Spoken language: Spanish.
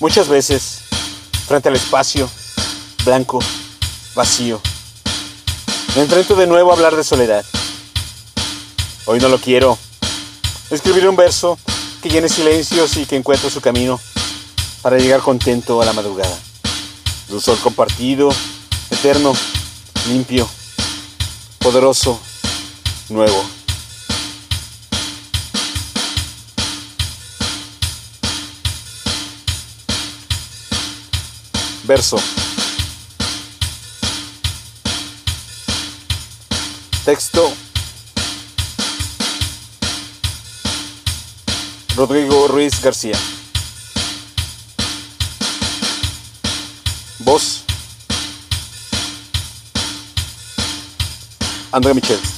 Muchas veces, frente al espacio, blanco, vacío, me enfrento de nuevo a hablar de soledad. Hoy no lo quiero. Escribir un verso que llene silencios y que encuentre su camino para llegar contento a la madrugada. Un sol compartido, eterno, limpio, poderoso, nuevo. Verso. Texto. Rodrigo Ruiz García. Voz. André Michel.